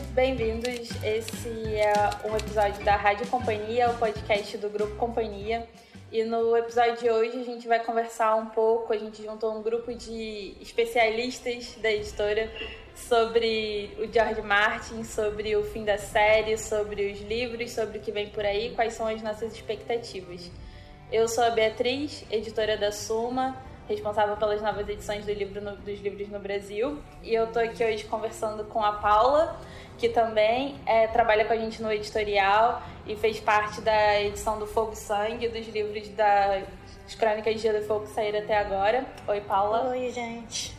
bem-vindos. Esse é um episódio da Rádio Companhia, o podcast do Grupo Companhia. E no episódio de hoje a gente vai conversar um pouco, a gente juntou um grupo de especialistas da editora sobre o George Martin, sobre o fim da série, sobre os livros, sobre o que vem por aí, quais são as nossas expectativas. Eu sou a Beatriz, editora da Suma, responsável pelas novas edições do livro no, dos livros no Brasil. E eu tô aqui hoje conversando com a Paula, que também é, trabalha com a gente no editorial e fez parte da edição do Fogo e Sangue, dos livros das Crônicas de Gelo e Fogo que saíram até agora. Oi, Paula. Oi, gente.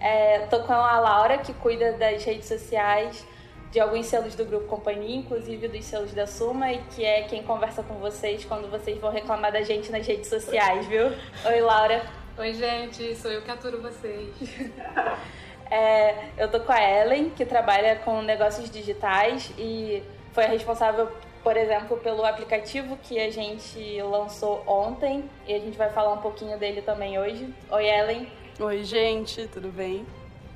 É, tô com a Laura, que cuida das redes sociais de alguns selos do Grupo Companhia, inclusive dos selos da Suma, e que é quem conversa com vocês quando vocês vão reclamar da gente nas redes sociais, viu? Oi, Laura. Oi, gente, sou eu que aturo vocês. é, eu tô com a Ellen, que trabalha com negócios digitais e foi a responsável, por exemplo, pelo aplicativo que a gente lançou ontem e a gente vai falar um pouquinho dele também hoje. Oi, Ellen. Oi, gente, tudo bem?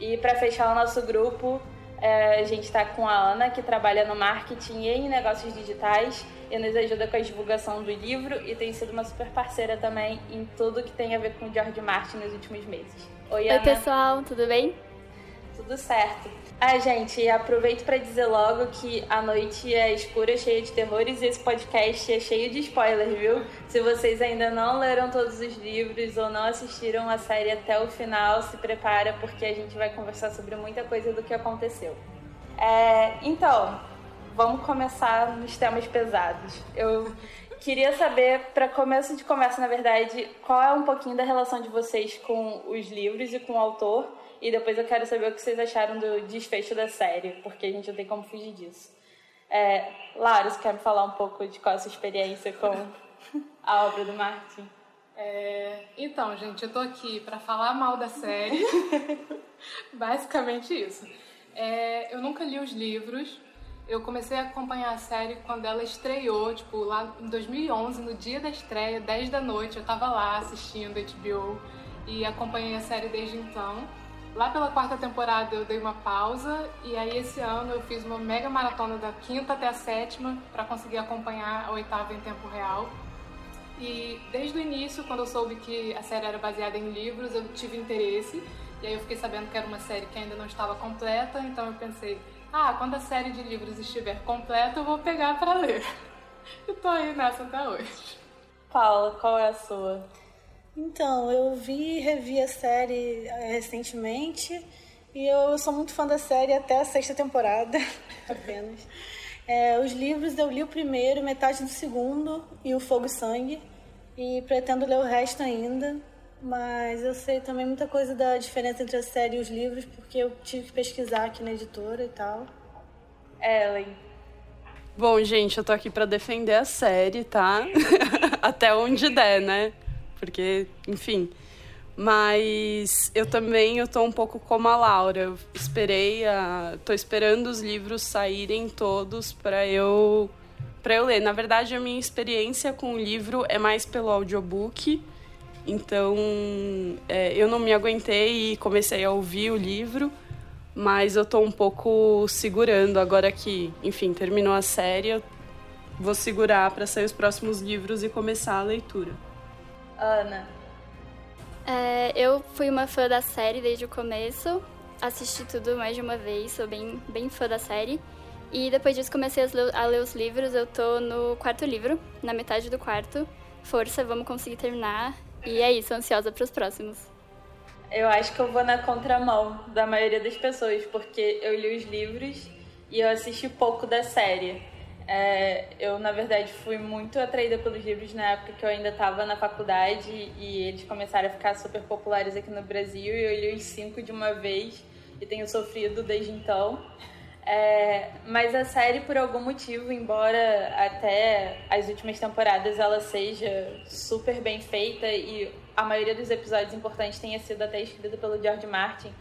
E para fechar o nosso grupo, é, a gente está com a Ana, que trabalha no marketing e em negócios digitais e nos ajuda com a divulgação do livro e tem sido uma super parceira também em tudo que tem a ver com o George Martin nos últimos meses. Oi, Ana. Oi, pessoal, tudo bem? Tudo certo. Ah, gente, aproveito para dizer logo que a noite é escura, cheia de terrores e esse podcast é cheio de spoilers, viu? Se vocês ainda não leram todos os livros ou não assistiram a série até o final, se prepara porque a gente vai conversar sobre muita coisa do que aconteceu. É, então, vamos começar nos temas pesados. Eu queria saber, para começo de conversa, na verdade, qual é um pouquinho da relação de vocês com os livros e com o autor e depois eu quero saber o que vocês acharam do desfecho da série, porque a gente não tem como fugir disso. É, Laura, você quer me falar um pouco de qual é a sua experiência com a obra do Martin? É, então, gente, eu tô aqui para falar mal da série. Basicamente isso. É, eu nunca li os livros. Eu comecei a acompanhar a série quando ela estreou, tipo, lá em 2011, no dia da estreia, 10 da noite. Eu tava lá assistindo HBO e acompanhei a série desde então. Lá pela quarta temporada eu dei uma pausa e aí esse ano eu fiz uma mega maratona da quinta até a sétima para conseguir acompanhar a oitava em tempo real. E desde o início, quando eu soube que a série era baseada em livros, eu tive interesse. E aí eu fiquei sabendo que era uma série que ainda não estava completa, então eu pensei, ah, quando a série de livros estiver completa, eu vou pegar para ler. E tô aí nessa até hoje. Paula, qual é a sua? Então, eu vi e revi a série eh, recentemente e eu sou muito fã da série até a sexta temporada, apenas. É, os livros eu li o primeiro, metade do segundo e o Fogo e Sangue e pretendo ler o resto ainda, mas eu sei também muita coisa da diferença entre a série e os livros porque eu tive que pesquisar aqui na editora e tal. Ellen. Bom, gente, eu tô aqui para defender a série, tá? até onde der, né? porque, enfim. Mas eu também eu tô um pouco como a Laura. Eu esperei a, tô esperando os livros saírem todos para eu para eu ler. Na verdade, a minha experiência com o livro é mais pelo audiobook. Então, é, eu não me aguentei e comecei a ouvir o livro, mas eu tô um pouco segurando agora que, enfim, terminou a série, eu vou segurar para sair os próximos livros e começar a leitura. Ana? É, eu fui uma fã da série desde o começo, assisti tudo mais de uma vez, sou bem, bem fã da série. E depois disso comecei a ler, a ler os livros, eu tô no quarto livro, na metade do quarto. Força, vamos conseguir terminar. E é isso, ansiosa para os próximos. Eu acho que eu vou na contramão da maioria das pessoas, porque eu li os livros e eu assisti pouco da série. É, eu, na verdade, fui muito atraída pelos livros na época que eu ainda estava na faculdade e eles começaram a ficar super populares aqui no Brasil e eu li os cinco de uma vez e tenho sofrido desde então. É, mas a série, por algum motivo, embora até as últimas temporadas ela seja super bem feita e a maioria dos episódios importantes tenha sido até escrita pelo George Martin,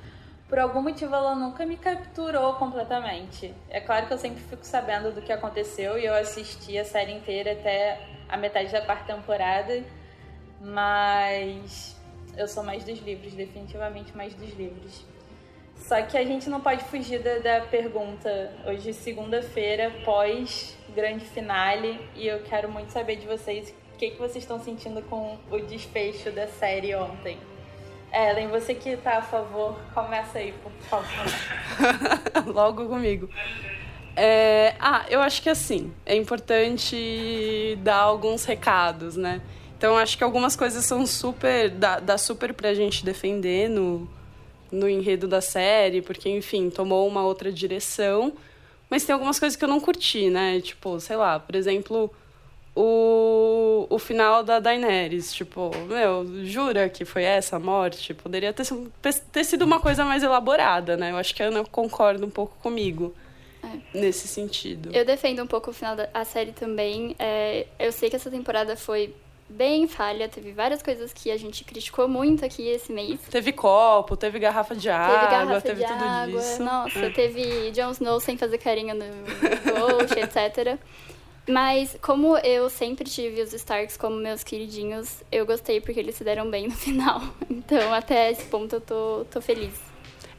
por algum motivo ela nunca me capturou completamente. É claro que eu sempre fico sabendo do que aconteceu e eu assisti a série inteira até a metade da quarta temporada, mas eu sou mais dos livros, definitivamente mais dos livros. Só que a gente não pode fugir da, da pergunta. Hoje, segunda-feira, pós grande finale, e eu quero muito saber de vocês o que, que vocês estão sentindo com o desfecho da série ontem. Ellen, você que tá a favor, começa aí, por favor. Logo comigo. É, ah, eu acho que assim, é importante dar alguns recados, né? Então acho que algumas coisas são super. dá, dá super pra gente defender no, no enredo da série, porque, enfim, tomou uma outra direção. Mas tem algumas coisas que eu não curti, né? Tipo, sei lá, por exemplo, o, o final da Daenerys. Tipo, meu, jura que foi essa a morte? Poderia ter, ter, ter sido uma coisa mais elaborada, né? Eu acho que a Ana concorda um pouco comigo. É. Nesse sentido. Eu defendo um pouco o final da série também. É, eu sei que essa temporada foi bem falha. Teve várias coisas que a gente criticou muito aqui esse mês. Teve copo, teve garrafa de água, teve, garrafa teve de tudo água. isso. Nossa, é. teve Jon Snow sem fazer carinho no Ghost, etc. Mas como eu sempre tive os Starks como meus queridinhos, eu gostei porque eles se deram bem no final. Então, até esse ponto eu tô, tô feliz.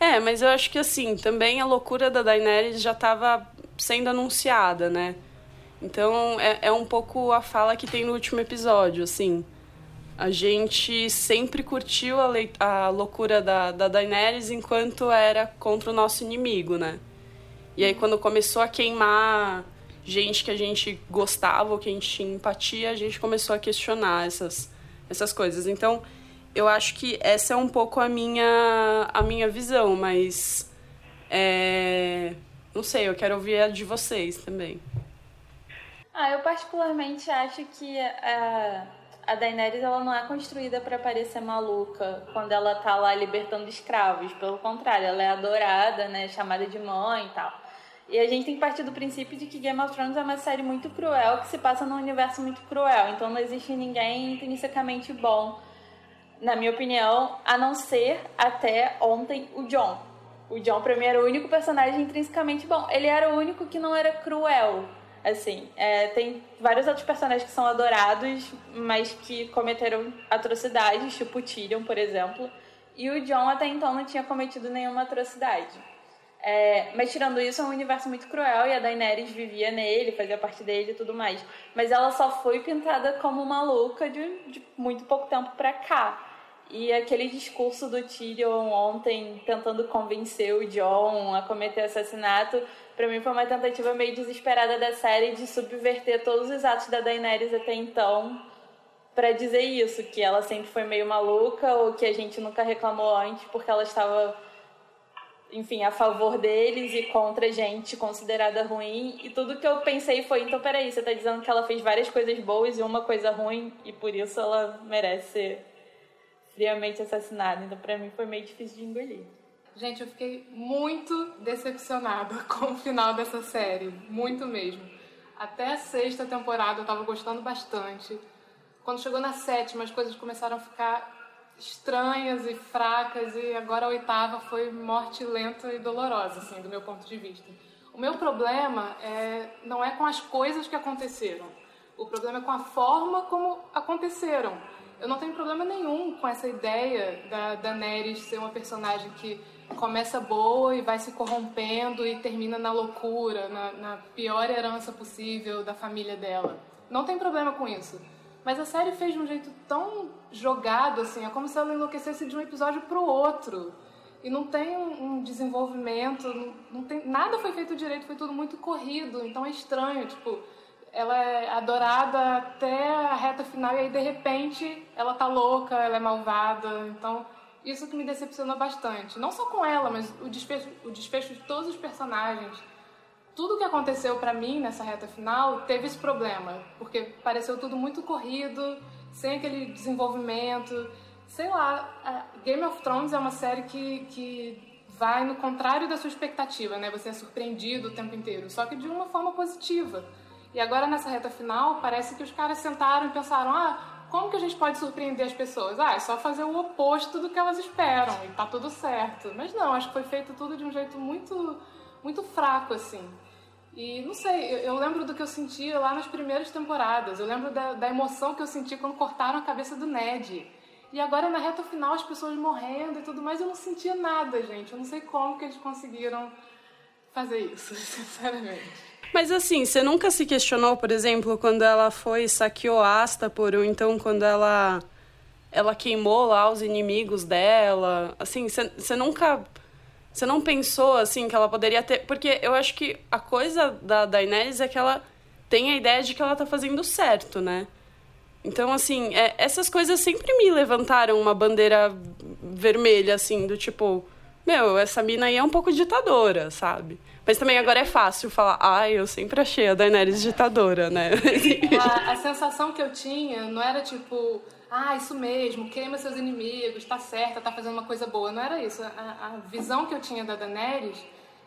É, mas eu acho que assim, também a loucura da Daenerys já estava sendo anunciada, né? Então é, é um pouco a fala que tem no último episódio, assim. A gente sempre curtiu a, a loucura da, da Daenerys enquanto era contra o nosso inimigo, né? E aí quando começou a queimar gente que a gente gostava ou que a gente tinha empatia, a gente começou a questionar essas, essas coisas. Então, eu acho que essa é um pouco a minha, a minha visão, mas é, não sei, eu quero ouvir a de vocês também. Ah, eu particularmente acho que a, a Daenerys ela não é construída para parecer maluca quando ela tá lá libertando escravos. Pelo contrário, ela é adorada, né, chamada de mãe e tal. E a gente tem que partir do princípio de que Game of Thrones é uma série muito cruel que se passa num universo muito cruel. Então não existe ninguém intrinsecamente bom, na minha opinião, a não ser até ontem o John. O John pra mim era o único personagem intrinsecamente bom. Ele era o único que não era cruel Assim, é, tem vários outros personagens que são adorados, mas que cometeram atrocidades, tipo Tyrion, por exemplo. E o John até então não tinha cometido nenhuma atrocidade. É, mas tirando isso, é um universo muito cruel e a Daenerys vivia nele, fazia parte dele e tudo mais. Mas ela só foi pintada como maluca de, de muito pouco tempo pra cá. E aquele discurso do Tyrion ontem tentando convencer o John a cometer assassinato para mim foi uma tentativa meio desesperada da série de subverter todos os atos da Daenerys até então para dizer isso, que ela sempre foi meio maluca ou que a gente nunca reclamou antes porque ela estava enfim, a favor deles e contra gente considerada ruim. E tudo que eu pensei foi, então peraí, você tá dizendo que ela fez várias coisas boas e uma coisa ruim e por isso ela merece ser friamente assassinada. Então para mim foi meio difícil de engolir. Gente, eu fiquei muito decepcionada com o final dessa série, muito mesmo. Até a sexta temporada eu tava gostando bastante. Quando chegou na sétima, as coisas começaram a ficar estranhas e fracas, e agora a oitava foi morte lenta e dolorosa, assim, do meu ponto de vista. O meu problema é, não é com as coisas que aconteceram, o problema é com a forma como aconteceram. Eu não tenho problema nenhum com essa ideia da Daenerys ser uma personagem que começa boa e vai se corrompendo e termina na loucura, na, na, pior herança possível da família dela. Não tem problema com isso. Mas a série fez de um jeito tão jogado, assim, é como se ela enlouquecesse de um episódio para o outro. E não tem um, desenvolvimento, não, não, tem, nada foi feito direito, foi tudo muito corrido, então é estranho, tipo, ela é adorada até a reta final e aí de repente ela tá louca, ela é malvada, então isso que me decepcionou bastante. Não só com ela, mas o desfecho, o desfecho de todos os personagens. Tudo que aconteceu para mim nessa reta final teve esse problema, porque pareceu tudo muito corrido, sem aquele desenvolvimento. Sei lá, Game of Thrones é uma série que, que vai no contrário da sua expectativa, né? Você é surpreendido o tempo inteiro, só que de uma forma positiva. E agora nessa reta final, parece que os caras sentaram e pensaram: ah, como que a gente pode surpreender as pessoas? Ah, é só fazer o oposto do que elas esperam e tá tudo certo. Mas não, acho que foi feito tudo de um jeito muito, muito fraco, assim. E não sei, eu, eu lembro do que eu sentia lá nas primeiras temporadas. Eu lembro da, da emoção que eu senti quando cortaram a cabeça do Ned. E agora na reta final as pessoas morrendo e tudo mais, eu não sentia nada, gente. Eu não sei como que eles conseguiram fazer isso, sinceramente. Mas assim, você nunca se questionou, por exemplo, quando ela foi saqueou Astapor, ou então quando ela ela queimou lá os inimigos dela? Assim, você nunca você não pensou assim que ela poderia ter, porque eu acho que a coisa da Daenerys é que ela tem a ideia de que ela tá fazendo certo, né? Então, assim, é, essas coisas sempre me levantaram uma bandeira vermelha, assim, do tipo, meu, essa mina aí é um pouco ditadora, sabe? Mas também agora é fácil falar, ai, ah, eu sempre achei a Daenerys ditadora, né? a, a sensação que eu tinha não era tipo, ah, isso mesmo, queima seus inimigos, tá certa, tá fazendo uma coisa boa. Não era isso. A, a visão que eu tinha da Daenerys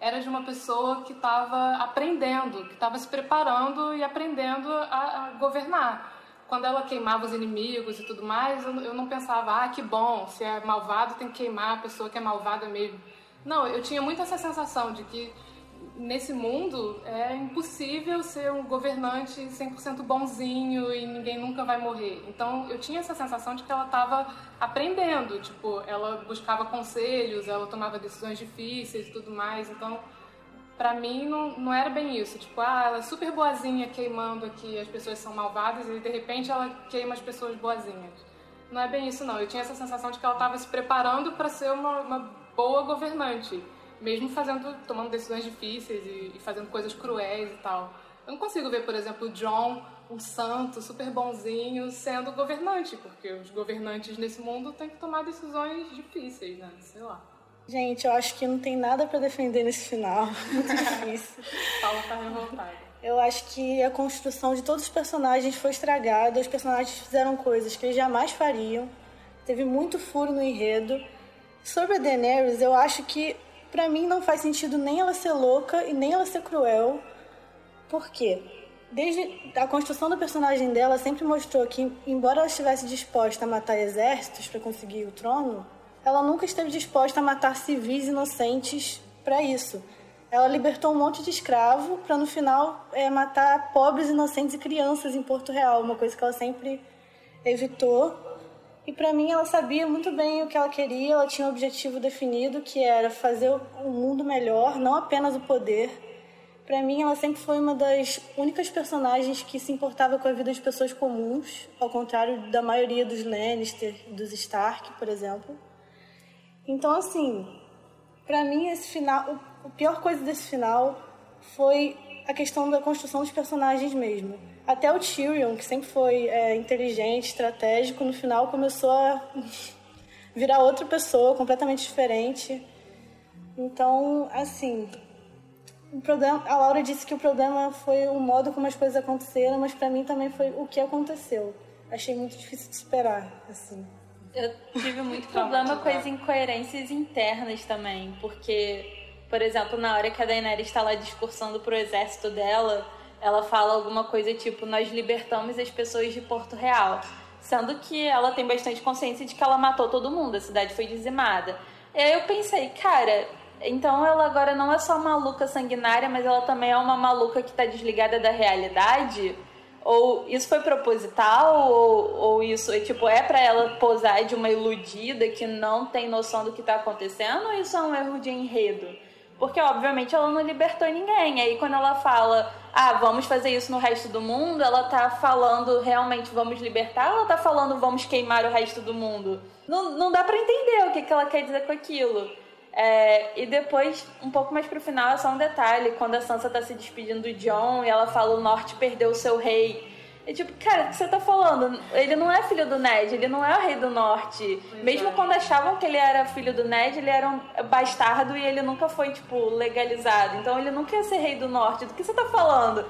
era de uma pessoa que estava aprendendo, que estava se preparando e aprendendo a, a governar quando ela queimava os inimigos e tudo mais, eu, eu não pensava, ah, que bom, se é malvado tem que queimar a pessoa que é malvada mesmo. Não, eu tinha muito essa sensação de que nesse mundo é impossível ser um governante 100% bonzinho e ninguém nunca vai morrer. Então eu tinha essa sensação de que ela estava aprendendo, tipo, ela buscava conselhos, ela tomava decisões difíceis e tudo mais. Então pra mim não, não era bem isso. Tipo, ah, ela é super boazinha queimando aqui, as pessoas são malvadas e de repente ela queima as pessoas boazinhas. Não é bem isso, não. Eu tinha essa sensação de que ela estava se preparando para ser uma, uma, boa governante, mesmo fazendo, tomando decisões difíceis e, e, fazendo coisas cruéis e tal. Eu não consigo ver, por exemplo, o John, um santo super bonzinho, sendo governante, porque os governantes nesse mundo têm que tomar decisões difíceis, né? Sei lá. Gente, eu acho que não tem nada para defender nesse final. Muito difícil. Paula tá revoltada. Eu acho que a construção de todos os personagens foi estragada. Os personagens fizeram coisas que eles jamais fariam. Teve muito furo no enredo. Sobre a Daenerys, eu acho que para mim não faz sentido nem ela ser louca e nem ela ser cruel. Por quê? Desde a construção do personagem dela sempre mostrou que, embora ela estivesse disposta a matar exércitos para conseguir o trono, ela nunca esteve disposta a matar civis inocentes para isso. Ela libertou um monte de escravo para no final é, matar pobres, inocentes e crianças em Porto Real, uma coisa que ela sempre evitou. E para mim ela sabia muito bem o que ela queria, ela tinha um objetivo definido que era fazer o mundo melhor, não apenas o poder. Para mim ela sempre foi uma das únicas personagens que se importava com a vida de pessoas comuns, ao contrário da maioria dos Lannister, dos Stark, por exemplo. Então, assim, para mim esse final, a pior coisa desse final foi a questão da construção dos personagens mesmo. Até o Tyrion, que sempre foi é, inteligente, estratégico, no final começou a virar outra pessoa, completamente diferente. Então, assim, o problema, a Laura disse que o problema foi o modo como as coisas aconteceram, mas para mim também foi o que aconteceu. Achei muito difícil de esperar, assim. Eu tive muito problema com as incoerências internas também, porque, por exemplo, na hora que a Daenerys está lá discursando pro exército dela, ela fala alguma coisa tipo: Nós libertamos as pessoas de Porto Real. Sendo que ela tem bastante consciência de que ela matou todo mundo, a cidade foi dizimada. E aí eu pensei, cara, então ela agora não é só maluca sanguinária, mas ela também é uma maluca que está desligada da realidade. Ou isso foi proposital? Ou, ou isso é tipo, é para ela posar de uma iludida que não tem noção do que tá acontecendo? Ou isso é um erro de enredo? Porque, obviamente, ela não libertou ninguém. Aí, quando ela fala, ah, vamos fazer isso no resto do mundo, ela tá falando realmente vamos libertar ou ela tá falando vamos queimar o resto do mundo? Não, não dá para entender o que, que ela quer dizer com aquilo. É, e depois, um pouco mais pro final, é só um detalhe: quando a Sansa tá se despedindo do John e ela fala o norte perdeu o seu rei. É tipo, cara, o que você tá falando? Ele não é filho do Ned, ele não é o rei do norte. Pois Mesmo é. quando achavam que ele era filho do Ned, ele era um bastardo e ele nunca foi, tipo, legalizado. Então ele nunca ia ser rei do norte. Do que você tá falando?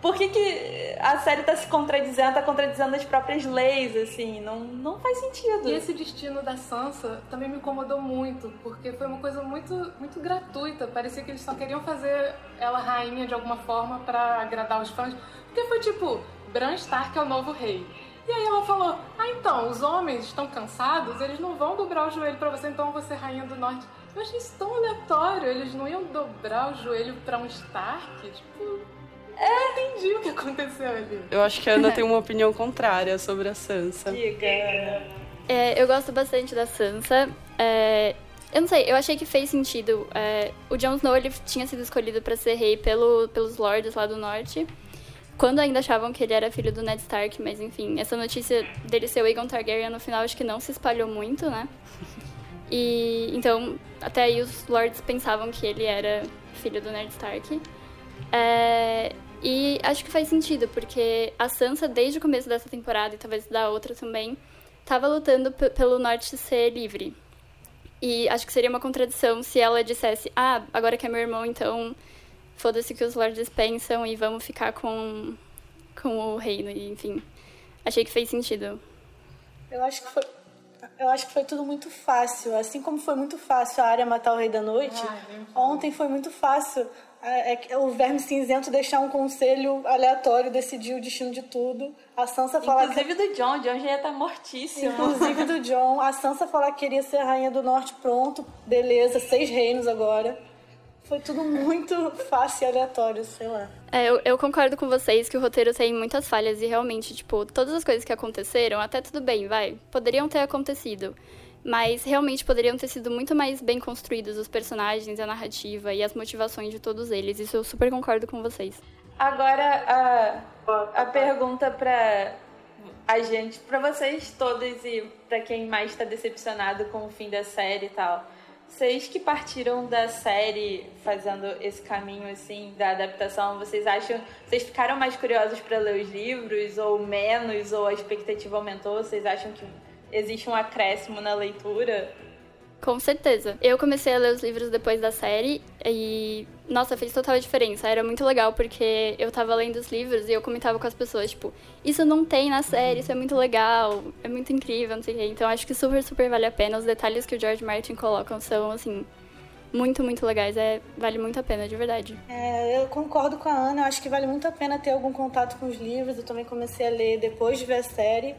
por que, que a série tá se contradizendo, tá contradizendo as próprias leis, assim, não, não faz sentido. E esse destino da Sansa também me incomodou muito, porque foi uma coisa muito, muito gratuita, parecia que eles só queriam fazer ela rainha de alguma forma para agradar os fãs, porque foi tipo, Bran Stark é o novo rei. E aí ela falou, ah então, os homens estão cansados, eles não vão dobrar o joelho para você, então você rainha do norte. Eu achei isso tão aleatório, eles não iam dobrar o joelho para um Stark, tipo... É, entendi o que aconteceu ali. Eu acho que a Ana tem uma opinião contrária sobre a Sansa. Diga. É, eu gosto bastante da Sansa. É, eu não sei, eu achei que fez sentido. É, o Jon Snow ele tinha sido escolhido para ser rei pelo, pelos lords lá do norte. Quando ainda achavam que ele era filho do Ned Stark, mas enfim, essa notícia dele ser o Aegon Targaryen no final acho que não se espalhou muito, né? E então, até aí os lords pensavam que ele era filho do Ned Stark. É, e acho que faz sentido, porque a Sansa, desde o começo dessa temporada, e talvez da outra também, estava lutando pelo norte ser livre. E acho que seria uma contradição se ela dissesse: Ah, agora que é meu irmão, então foda-se que os lords pensam e vamos ficar com, com o reino. E, enfim, achei que fez sentido. Eu acho que foi. Eu acho que foi tudo muito fácil. Assim como foi muito fácil a área matar o Rei da Noite, ah, ontem foi muito fácil é, é o Verme Cinzento deixar um conselho aleatório decidir o destino de tudo. A Sansa falar. Inclusive que... do John, o John já ia estar tá mortíssimo. Inclusive do John. A Sansa falar que queria ser a Rainha do Norte, pronto, beleza, seis reinos agora. Foi tudo muito fácil e aleatório, sei lá. É, eu, eu, concordo com vocês que o roteiro tem muitas falhas e realmente, tipo, todas as coisas que aconteceram, até tudo bem, vai, poderiam ter acontecido mas realmente poderiam ter sido muito mais bem construídos os personagens, a narrativa e as motivações de todos eles. Isso eu super concordo com vocês. Agora, a, a pergunta para a gente, para vocês todos e para quem mais está decepcionado com o fim da série e tal. Vocês que partiram da série fazendo esse caminho assim da adaptação, vocês acham, vocês ficaram mais curiosos para ler os livros ou menos ou a expectativa aumentou? Vocês acham que existe um acréscimo na leitura. Com certeza. Eu comecei a ler os livros depois da série e, nossa, fez total diferença. Era muito legal porque eu tava lendo os livros e eu comentava com as pessoas, tipo, isso não tem na série, isso é muito legal, é muito incrível, não sei o quê. Então acho que super, super vale a pena. Os detalhes que o George Martin coloca são, assim, muito, muito legais. É, vale muito a pena, de verdade. É, eu concordo com a Ana. Eu acho que vale muito a pena ter algum contato com os livros. Eu também comecei a ler depois de ver a série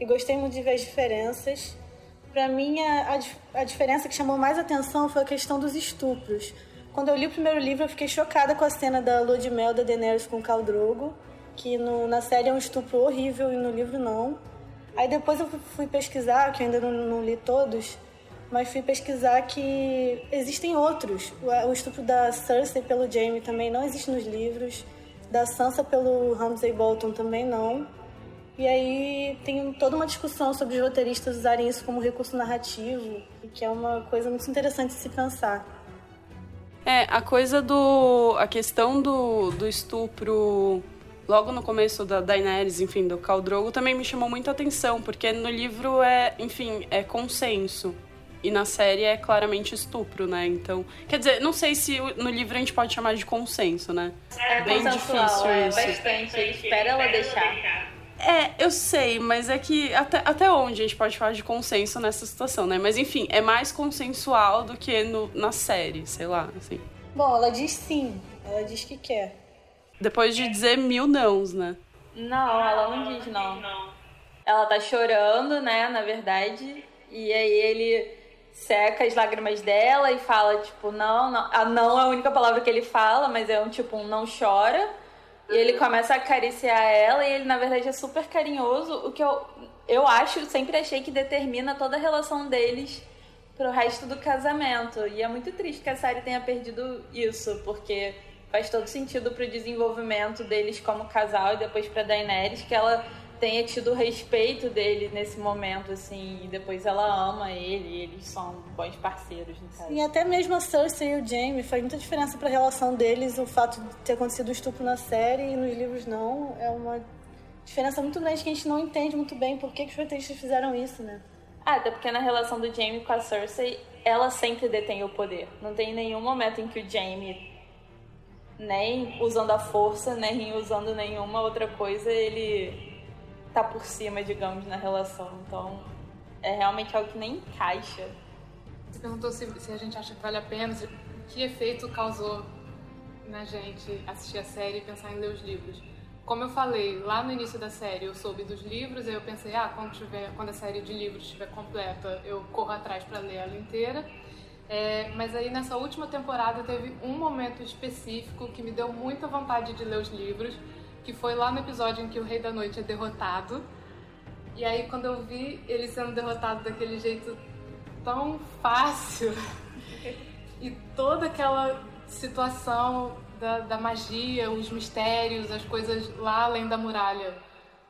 e gostei muito de ver as diferenças. Para mim, a, a, diferença que chamou mais atenção foi a questão dos estupros. Quando eu li o primeiro livro, eu fiquei chocada com a cena da lua de mel da Daenerys com Khal Drogo, que no, na série é um estupro horrível e no livro não. Aí depois eu fui pesquisar, que eu ainda não, não li todos, mas fui pesquisar que existem outros. O, o estupro da Cersei pelo Jaime também não existe nos livros, da Sansa pelo Ramsay Bolton também não. E aí tem toda uma discussão sobre os roteiristas usarem isso como recurso narrativo, que é uma coisa muito interessante de se pensar. É, a coisa do. a questão do, do estupro logo no começo da Daenerys, enfim, do Khal Drogo, também me chamou muita atenção, porque no livro é, enfim, é consenso. E na série é claramente estupro, né? Então, quer dizer, não sei se no livro a gente pode chamar de consenso, né? É, bem difícil é, isso. Bastante, espera ela deixar. É, eu sei, mas é que até, até onde a gente pode falar de consenso nessa situação, né? Mas enfim, é mais consensual do que no, na série, sei lá, assim. Bom, ela diz sim, ela diz que quer. Depois de dizer mil nãos, né? Não, ela não diz não. Ela tá chorando, né, na verdade, e aí ele seca as lágrimas dela e fala, tipo, não, não. A não é a única palavra que ele fala, mas é um tipo um não chora. E ele começa a acariciar ela e ele, na verdade, é super carinhoso, o que eu, eu acho, sempre achei que determina toda a relação deles pro resto do casamento. E é muito triste que a série tenha perdido isso, porque faz todo sentido pro desenvolvimento deles como casal e depois pra Daenerys, que ela tenha tido o respeito dele nesse momento, assim, e depois ela ama ele, e eles são bons parceiros, no caso. E até mesmo a Cersei e o Jaime, faz muita diferença pra relação deles, o fato de ter acontecido o estupro na série e nos livros não, é uma diferença muito grande que a gente não entende muito bem por que, que os roteiristas fizeram isso, né? Ah, até porque na relação do Jaime com a Cersei, ela sempre detém o poder. Não tem nenhum momento em que o Jaime, nem usando a força, nem usando nenhuma outra coisa, ele tá por cima, digamos, na relação. Então, é realmente algo que nem encaixa. Você perguntou se, se a gente acha que vale a pena, que efeito causou na gente assistir a série e pensar em ler os livros. Como eu falei, lá no início da série eu soube dos livros, aí eu pensei, ah, quando, tiver, quando a série de livros estiver completa, eu corro atrás para ler ela inteira. É, mas aí nessa última temporada teve um momento específico que me deu muita vontade de ler os livros, que foi lá no episódio em que o Rei da Noite é derrotado. E aí quando eu vi ele sendo derrotado daquele jeito tão fácil e toda aquela situação da, da magia, os mistérios, as coisas lá além da muralha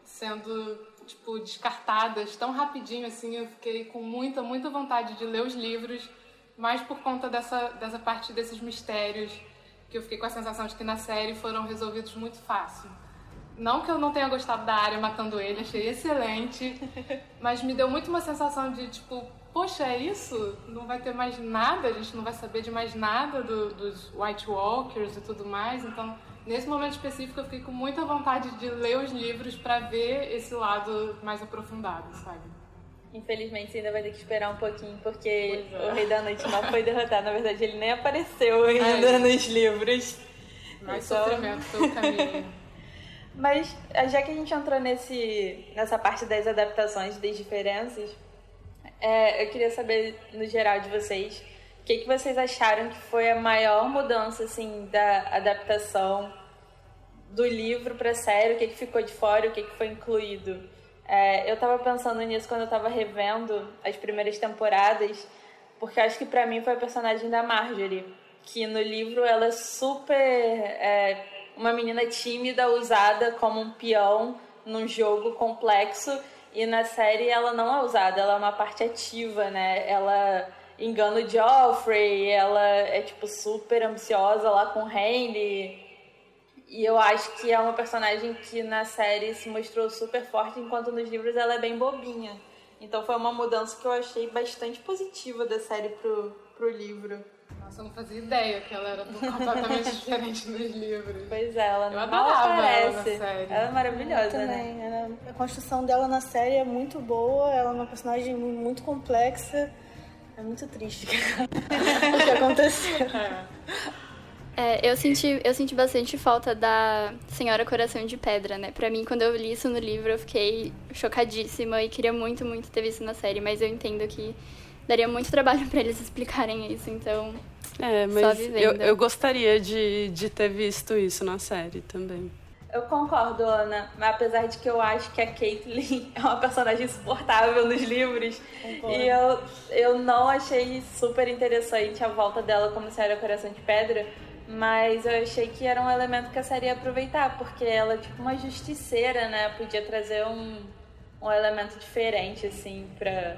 sendo tipo descartadas tão rapidinho assim, eu fiquei com muita, muita vontade de ler os livros, mais por conta dessa dessa parte desses mistérios que eu fiquei com a sensação de que na série foram resolvidos muito fácil. Não que eu não tenha gostado da área matando ele, achei excelente, mas me deu muito uma sensação de tipo, poxa, é isso? Não vai ter mais nada, a gente não vai saber de mais nada do, dos White Walkers e tudo mais. Então, nesse momento específico, eu fiquei com muita vontade de ler os livros para ver esse lado mais aprofundado, sabe? Infelizmente, você ainda vai ter que esperar um pouquinho, porque é. o Rei da Noite não foi derrotado. Na verdade, ele nem apareceu ainda nos livros. Mais então... sofrimento pelo caminho. Mas, já que a gente entrou nesse, nessa parte das adaptações, das diferenças, é, eu queria saber, no geral, de vocês, o que, que vocês acharam que foi a maior mudança, assim, da adaptação do livro para a série, o que, que ficou de fora, o que, que foi incluído. É, eu estava pensando nisso quando eu estava revendo as primeiras temporadas, porque acho que para mim foi a personagem da Marjorie, que no livro ela é super é, uma menina tímida usada como um peão num jogo complexo e na série ela não é usada, ela é uma parte ativa, né? Ela engana o Joffrey, ela é tipo super ambiciosa lá com o Henry. E eu acho que é uma personagem que na série se mostrou super forte, enquanto nos livros ela é bem bobinha. Então foi uma mudança que eu achei bastante positiva da série pro, pro livro. Nossa, eu não fazia ideia que ela era completamente diferente nos livros. Pois é, ela não aparece. Ela, ela é maravilhosa, também. né? Ela, a construção dela na série é muito boa, ela é uma personagem muito complexa. É muito triste o que aconteceu. É, eu senti, eu senti bastante falta da Senhora Coração de Pedra, né? Pra mim, quando eu li isso no livro, eu fiquei chocadíssima e queria muito, muito ter visto na série, mas eu entendo que daria muito trabalho para eles explicarem isso, então. É, mas eu, eu gostaria de, de ter visto isso na série também. Eu concordo, Ana, mas apesar de que eu acho que a Caitlyn é uma personagem insuportável nos livros, concordo. e eu, eu não achei super interessante a volta dela como Série Coração de Pedra, mas eu achei que era um elemento que a série ia aproveitar, porque ela é tipo uma justiceira, né? Podia trazer um, um elemento diferente, assim, pra,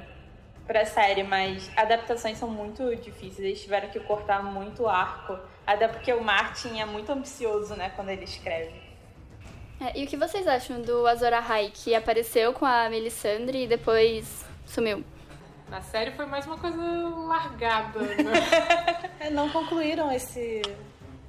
pra série, mas adaptações são muito difíceis. Eles tiveram que cortar muito arco. Até porque o Martin é muito ambicioso, né, quando ele escreve. É, e o que vocês acham do Azor Ahai, que apareceu com a Melisandre e depois sumiu? Na série foi mais uma coisa largada, né? é, não concluíram esse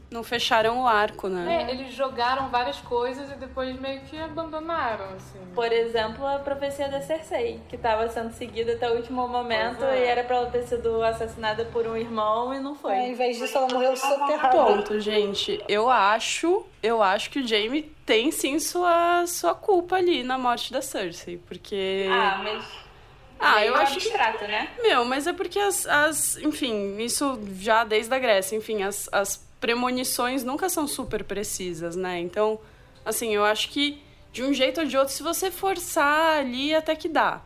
não fecharam o arco, né? É, eles jogaram várias coisas e depois meio que abandonaram, assim. Por exemplo, a profecia da Cersei, que estava sendo seguida até o último momento é. e era pra ela ter sido assassinada por um irmão e não foi. É, ao invés disso, ela morreu soterrada. Ponto, gente. Eu acho, eu acho que o Jaime tem sim sua, sua culpa ali na morte da Cersei, porque... Ah, mas... Ah, eu acho abstrato, que... né? Meu, mas é porque as, as. Enfim, isso já desde a Grécia, enfim, as, as premonições nunca são super precisas, né? Então, assim, eu acho que de um jeito ou de outro, se você forçar ali, até que dá.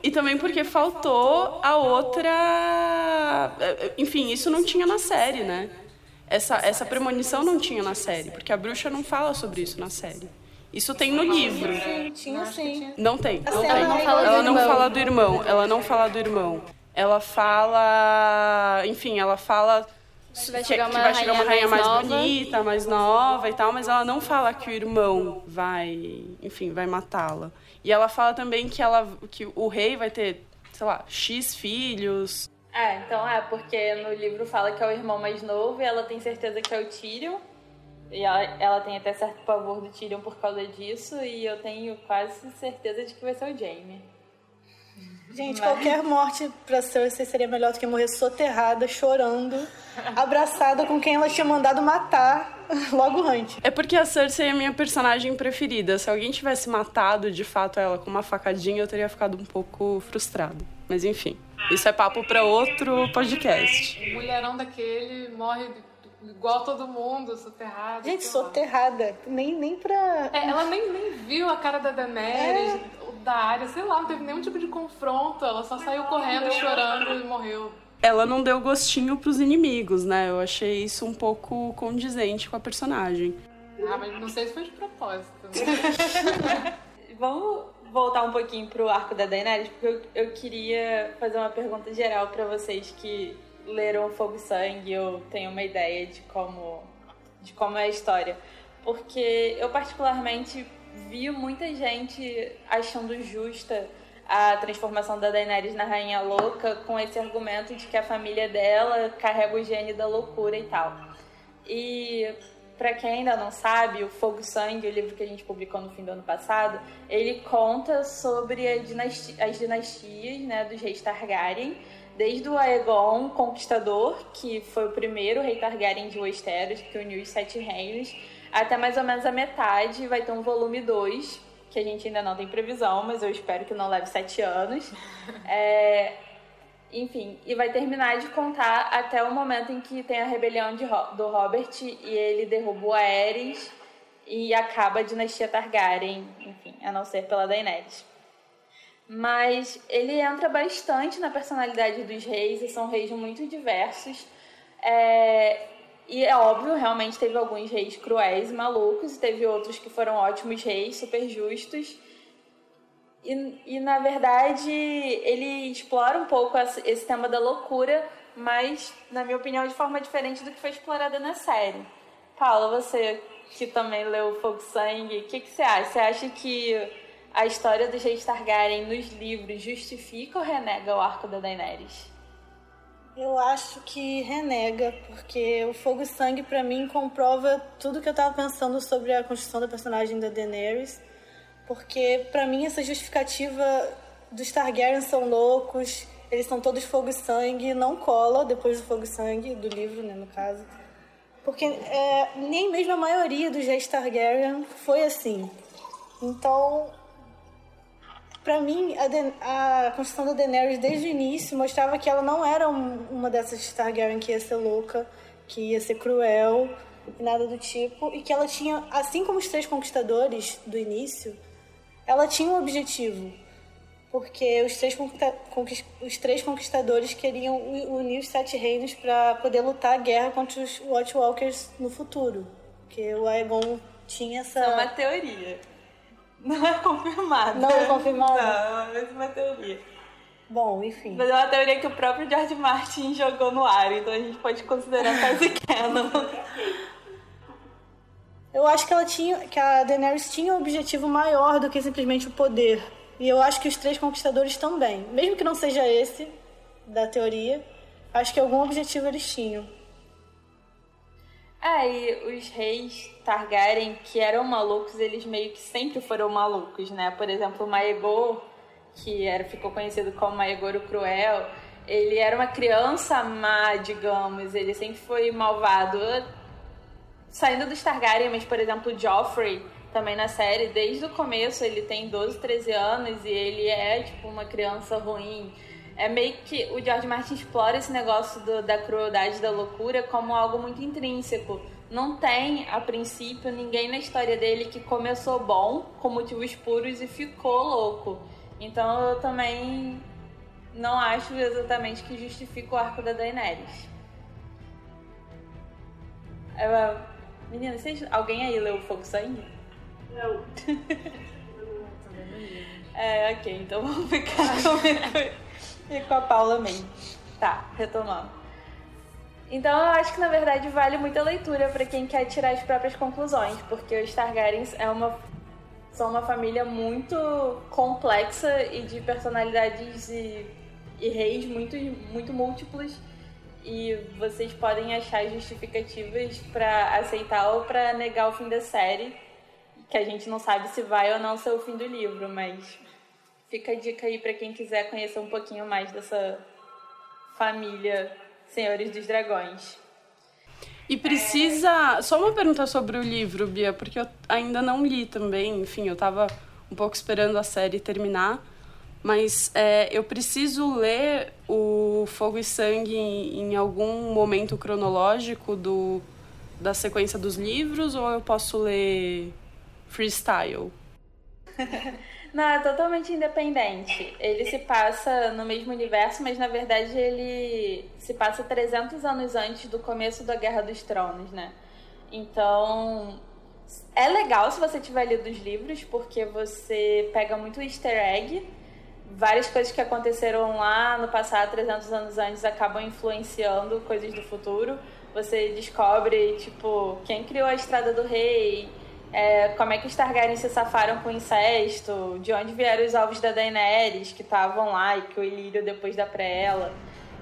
E também porque faltou a outra. Enfim, isso não tinha na série, né? Essa, essa premonição não tinha na série, porque a bruxa não fala sobre isso na série. Isso tem no livro. Tinha sim. Não tem. Não tem. Ela não fala, ela não fala do irmão. Ela não fala do irmão. Ela fala. Enfim, ela fala. Que vai chegar uma, que vai chegar uma rainha mais, mais bonita, mais nova e tal, mas ela não fala que o irmão vai, enfim, vai matá-la. E ela fala também que ela que o rei vai ter, sei lá, X filhos. É, então é, porque no livro fala que é o irmão mais novo e ela tem certeza que é o Tyrion. E ela, ela tem até certo pavor do Tyrion por causa disso, e eu tenho quase certeza de que vai ser o Jaime. Gente, Mas... qualquer morte pra Cersei seria melhor do que morrer soterrada, chorando, abraçada com quem ela tinha mandado matar logo antes. É porque a Cersei é a minha personagem preferida. Se alguém tivesse matado de fato ela com uma facadinha, eu teria ficado um pouco frustrado. Mas enfim, isso é papo para outro podcast. O mulherão daquele morre igual todo mundo, soterrada. Gente, soterrada. Nem, nem pra. É, ela nem, nem viu a cara da Daenerys, da área, sei lá, não teve nenhum tipo de confronto. Ela só saiu correndo, chorando e morreu. Ela não deu gostinho pros inimigos, né? Eu achei isso um pouco condizente com a personagem. Ah, mas não sei se foi de propósito. Vamos voltar um pouquinho pro arco da Daenerys, porque eu, eu queria fazer uma pergunta geral pra vocês que leram Fogo e Sangue ou têm uma ideia de como, de como é a história. Porque eu particularmente vi muita gente achando justa a transformação da Daenerys na Rainha Louca com esse argumento de que a família dela carrega o gene da loucura e tal. E para quem ainda não sabe, o Fogo e Sangue, o livro que a gente publicou no fim do ano passado, ele conta sobre dinasti as dinastias né, dos reis Targaryen, desde o Aegon Conquistador, que foi o primeiro rei Targaryen de Westeros, que uniu os Sete Reinos, até mais ou menos a metade vai ter um volume 2, que a gente ainda não tem previsão, mas eu espero que não leve sete anos. É, enfim, e vai terminar de contar até o momento em que tem a rebelião de, do Robert e ele derruba o Aerys e acaba a dinastia Targaryen, enfim, a não ser pela Daenerys. Mas ele entra bastante na personalidade dos reis e são reis muito diversos. É, e é óbvio, realmente teve alguns reis cruéis e malucos, e teve outros que foram ótimos reis, super justos. E, e na verdade, ele explora um pouco esse tema da loucura, mas, na minha opinião, de forma diferente do que foi explorada na série. Paula, você que também leu Fogo Sangue, o que, que você acha? Você acha que a história dos reis Targaryen nos livros justifica ou renega o arco da Daenerys? Eu acho que renega, porque o Fogo e Sangue para mim comprova tudo que eu tava pensando sobre a construção da personagem da Daenerys, porque para mim essa justificativa dos Targaryen são loucos, eles são todos fogo e sangue, não cola depois do Fogo e Sangue, do livro, né, no caso. Porque é, nem mesmo a maioria dos reis Targaryen foi assim. Então, Pra mim, a, a, construção da Daenerys desde o início mostrava que ela não era um, uma dessas Targaryen que ia ser louca, que ia ser cruel e nada do tipo, e que ela tinha, assim como os três conquistadores do início, ela tinha um objetivo. Porque os três, os três conquistadores queriam unir os sete reinos para poder lutar a guerra contra os White Walkers no futuro. Porque o Aegon tinha essa. É uma teoria. Não é confirmado. Não é confirmado? Não, é uma teoria. Bom, enfim. Mas é uma teoria que o próprio George Martin jogou no ar, então a gente pode considerar quase canon. Eu acho que ela tinha, que a Daenerys tinha um objetivo maior do que simplesmente o poder. E eu acho que os três conquistadores também. Mesmo que não seja esse da teoria, acho que algum objetivo eles tinham. É, e os reis Targaryen que eram malucos, eles meio que sempre foram malucos, né? Por exemplo, Maegor, que era, ficou conhecido como Maegor o Cruel, ele era uma criança má, digamos, ele sempre foi malvado. Saindo dos Targaryen, mas, por exemplo, Joffrey, também na série, desde o começo ele tem 12, 13 anos e ele é, tipo, uma criança ruim é meio que o George Martin explora esse negócio do, da crueldade, da loucura como algo muito intrínseco. Não tem, a princípio, ninguém na história dele que começou bom, com motivos puros, e ficou louco. Então eu também não acho exatamente que justifica o arco da Daenerys. Eu, menina, vocês, alguém aí leu Fogo Sangue? Não. é, ok, então vamos ficar com e com a Paula mesmo. Tá, retomando. Então eu acho que na verdade vale muita leitura para quem quer tirar as próprias conclusões, porque os Targaryens é uma são uma família muito complexa e de personalidades e, e reis muito muito múltiplos e vocês podem achar justificativas para aceitar ou para negar o fim da série, que a gente não sabe se vai ou não ser o fim do livro, mas Fica a dica aí para quem quiser conhecer um pouquinho mais dessa família Senhores dos Dragões. E precisa. Só uma pergunta sobre o livro, Bia, porque eu ainda não li também. Enfim, eu tava um pouco esperando a série terminar. mas é, eu preciso ler o Fogo e Sangue em, em algum momento cronológico do, da sequência dos livros ou eu posso ler freestyle? Não, é totalmente independente. Ele se passa no mesmo universo, mas na verdade ele se passa 300 anos antes do começo da Guerra dos Tronos, né? Então, é legal se você tiver lido os livros, porque você pega muito easter egg. Várias coisas que aconteceram lá no passado, 300 anos antes, acabam influenciando coisas do futuro. Você descobre, tipo, quem criou a Estrada do Rei, é, como é que os Targaryen se safaram com incesto, de onde vieram os ovos da Daenerys que estavam lá e que o Ilírio depois dá pra ela.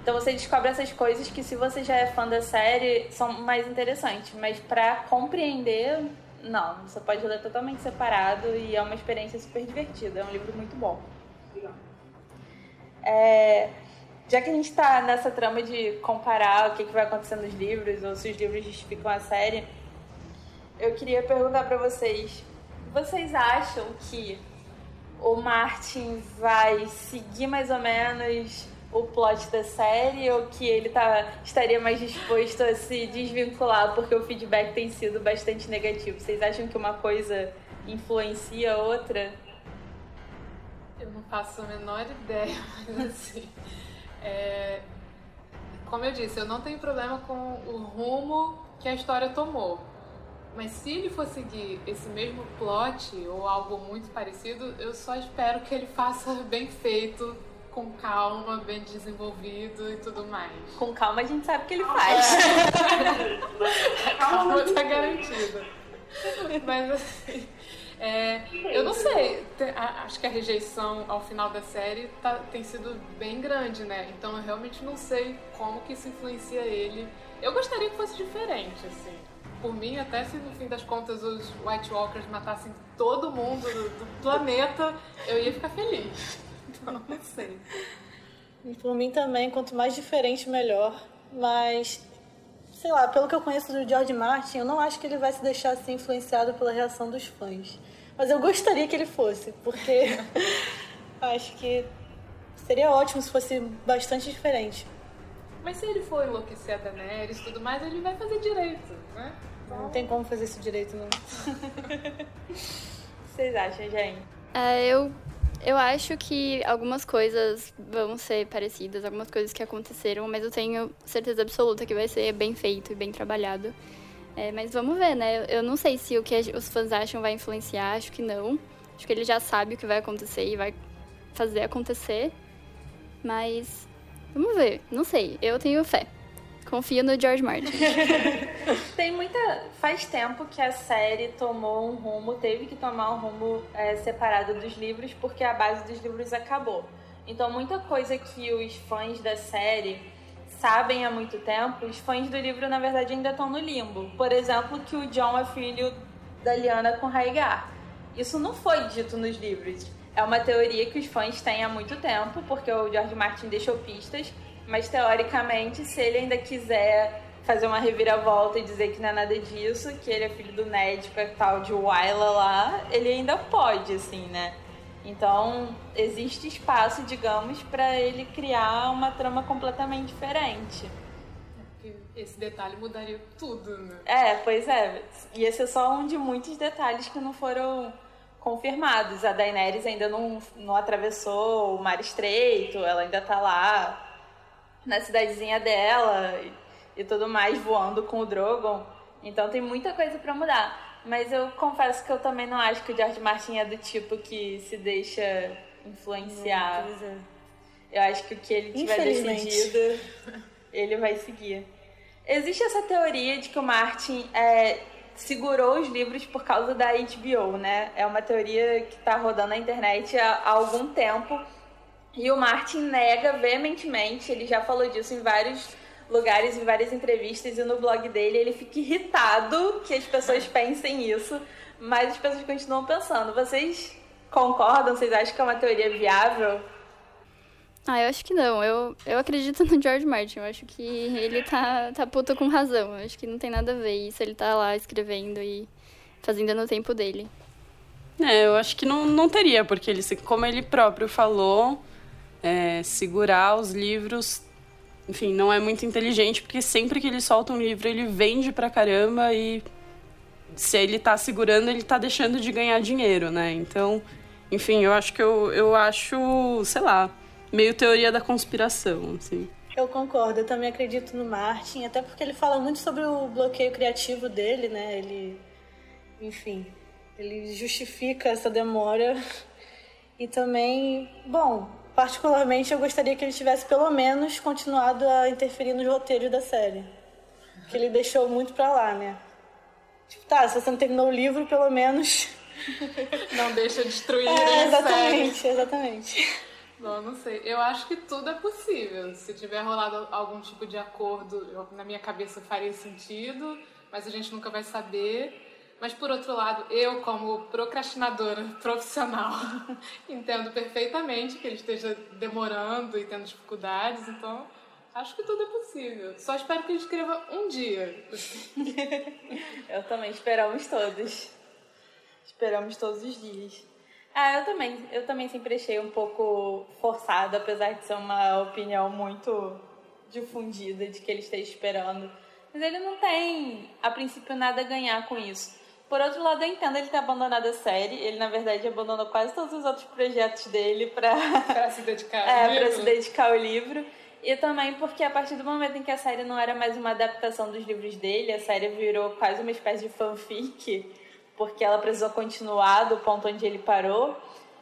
Então você descobre essas coisas que se você já é fã da série são mais interessantes, mas para compreender, não, você pode ler totalmente separado e é uma experiência super divertida, é um livro muito bom. É, já que a gente está nessa trama de comparar o que, que vai acontecer nos livros ou se os livros justificam a série, eu queria perguntar para vocês: vocês acham que o Martin vai seguir mais ou menos o plot da série ou que ele tá, estaria mais disposto a se desvincular porque o feedback tem sido bastante negativo? Vocês acham que uma coisa influencia a outra? Eu não faço a menor ideia, mas assim. É... Como eu disse, eu não tenho problema com o rumo que a história tomou. Mas se ele for seguir esse mesmo plot ou algo muito parecido, eu só espero que ele faça bem feito, com calma, bem desenvolvido e tudo mais. Com calma a gente sabe que ele faz. É. calma tá garantida. Mas assim. É, eu não sei, acho que a rejeição ao final da série tá, tem sido bem grande, né? Então eu realmente não sei como que isso influencia ele. Eu gostaria que fosse diferente, assim por mim, até se no fim das contas os White Walkers matassem todo mundo do, do planeta, eu ia ficar feliz. Então, não sei. Por mim também, quanto mais diferente, melhor. Mas, sei lá, pelo que eu conheço do George Martin, eu não acho que ele vai se deixar ser influenciado pela reação dos fãs. Mas eu gostaria que ele fosse, porque acho que seria ótimo se fosse bastante diferente. Mas se ele for enlouquecer a Daenerys e tudo mais, ele vai fazer direito, né? Não tem como fazer isso direito, não. o que vocês acham, gente? É, eu, eu acho que algumas coisas vão ser parecidas, algumas coisas que aconteceram, mas eu tenho certeza absoluta que vai ser bem feito e bem trabalhado. É, mas vamos ver, né? Eu não sei se o que os fãs acham vai influenciar, acho que não. Acho que ele já sabe o que vai acontecer e vai fazer acontecer. Mas vamos ver, não sei. Eu tenho fé. Confia no George Martin. Tem muita. Faz tempo que a série tomou um rumo, teve que tomar um rumo é, separado dos livros, porque a base dos livros acabou. Então, muita coisa que os fãs da série sabem há muito tempo, os fãs do livro, na verdade, ainda estão no limbo. Por exemplo, que o John é filho da Liana com Rhaegar. Isso não foi dito nos livros. É uma teoria que os fãs têm há muito tempo, porque o George Martin deixou pistas mas teoricamente, se ele ainda quiser fazer uma reviravolta e dizer que não é nada disso, que ele é filho do Ned com a tal de Wyla lá, ele ainda pode, assim, né? Então, existe espaço, digamos, para ele criar uma trama completamente diferente. Esse detalhe mudaria tudo, né? É, pois é. Ia ser só um de muitos detalhes que não foram confirmados. A Daenerys ainda não, não atravessou o Mar Estreito, ela ainda tá lá na cidadezinha dela e, e tudo mais, voando com o Drogon. Então tem muita coisa para mudar. Mas eu confesso que eu também não acho que o George Martin é do tipo que se deixa influenciar. Eu acho que o que ele tiver decidido, ele vai seguir. Existe essa teoria de que o Martin é, segurou os livros por causa da HBO, né? É uma teoria que está rodando na internet há, há algum tempo e o Martin nega veementemente, ele já falou disso em vários lugares, em várias entrevistas e no blog dele, ele fica irritado que as pessoas pensem isso, mas as pessoas continuam pensando. Vocês concordam? Vocês acham que é uma teoria viável? Ah, eu acho que não. Eu, eu acredito no George Martin. Eu acho que ele tá, tá puta com razão. Eu acho que não tem nada a ver isso. Ele tá lá escrevendo e fazendo no tempo dele. É, eu acho que não, não teria, porque ele, como ele próprio falou, é, segurar os livros, enfim, não é muito inteligente, porque sempre que ele solta um livro, ele vende pra caramba e se ele tá segurando, ele tá deixando de ganhar dinheiro, né? Então, enfim, eu acho que eu, eu acho, sei lá, meio teoria da conspiração, assim. Eu concordo, eu também acredito no Martin, até porque ele fala muito sobre o bloqueio criativo dele, né? Ele, enfim, ele justifica essa demora. E também, bom, particularmente eu gostaria que ele tivesse pelo menos continuado a interferir nos roteiros da série. Que ele deixou muito pra lá, né? Tipo, tá, se você não terminou o livro, pelo menos. Não deixa destruir é, a exatamente, série. Exatamente. Bom, não sei. Eu acho que tudo é possível. Se tiver rolado algum tipo de acordo, eu, na minha cabeça faria sentido, mas a gente nunca vai saber. Mas por outro lado, eu como procrastinadora profissional entendo perfeitamente que ele esteja demorando e tendo dificuldades, então acho que tudo é possível. Só espero que ele escreva um dia. eu também esperamos todos. Esperamos todos os dias. Ah, eu também. Eu também sempre achei um pouco forçado, apesar de ser uma opinião muito difundida de que ele esteja esperando. Mas ele não tem, a princípio, nada a ganhar com isso. Por outro lado, eu entendo ele ter abandonado a série. Ele, na verdade, abandonou quase todos os outros projetos dele para se dedicar ao é, livro. Para se dedicar ao livro. E também porque a partir do momento em que a série não era mais uma adaptação dos livros dele, a série virou quase uma espécie de fanfic porque ela precisou continuar do ponto onde ele parou.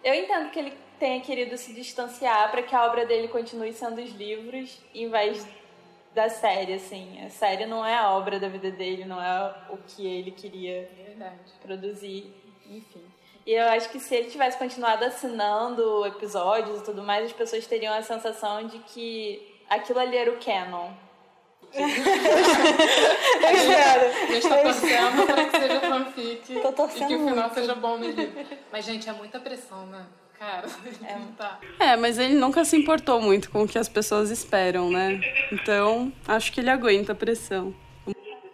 Eu entendo que ele tenha querido se distanciar para que a obra dele continue sendo os livros em vez da série, assim. A série não é a obra da vida dele, não é o que ele queria Verdade. produzir, enfim. E eu acho que se ele tivesse continuado assinando episódios e tudo mais, as pessoas teriam a sensação de que aquilo ali era o canon eu espero. A gente tá torcendo para que seja fanfic. Tô torcendo e que o final muito. seja bom no livro. Mas, gente, é muita pressão, né? Cara, é. tá. É, mas ele nunca se importou muito com o que as pessoas esperam, né? Então, acho que ele aguenta a pressão.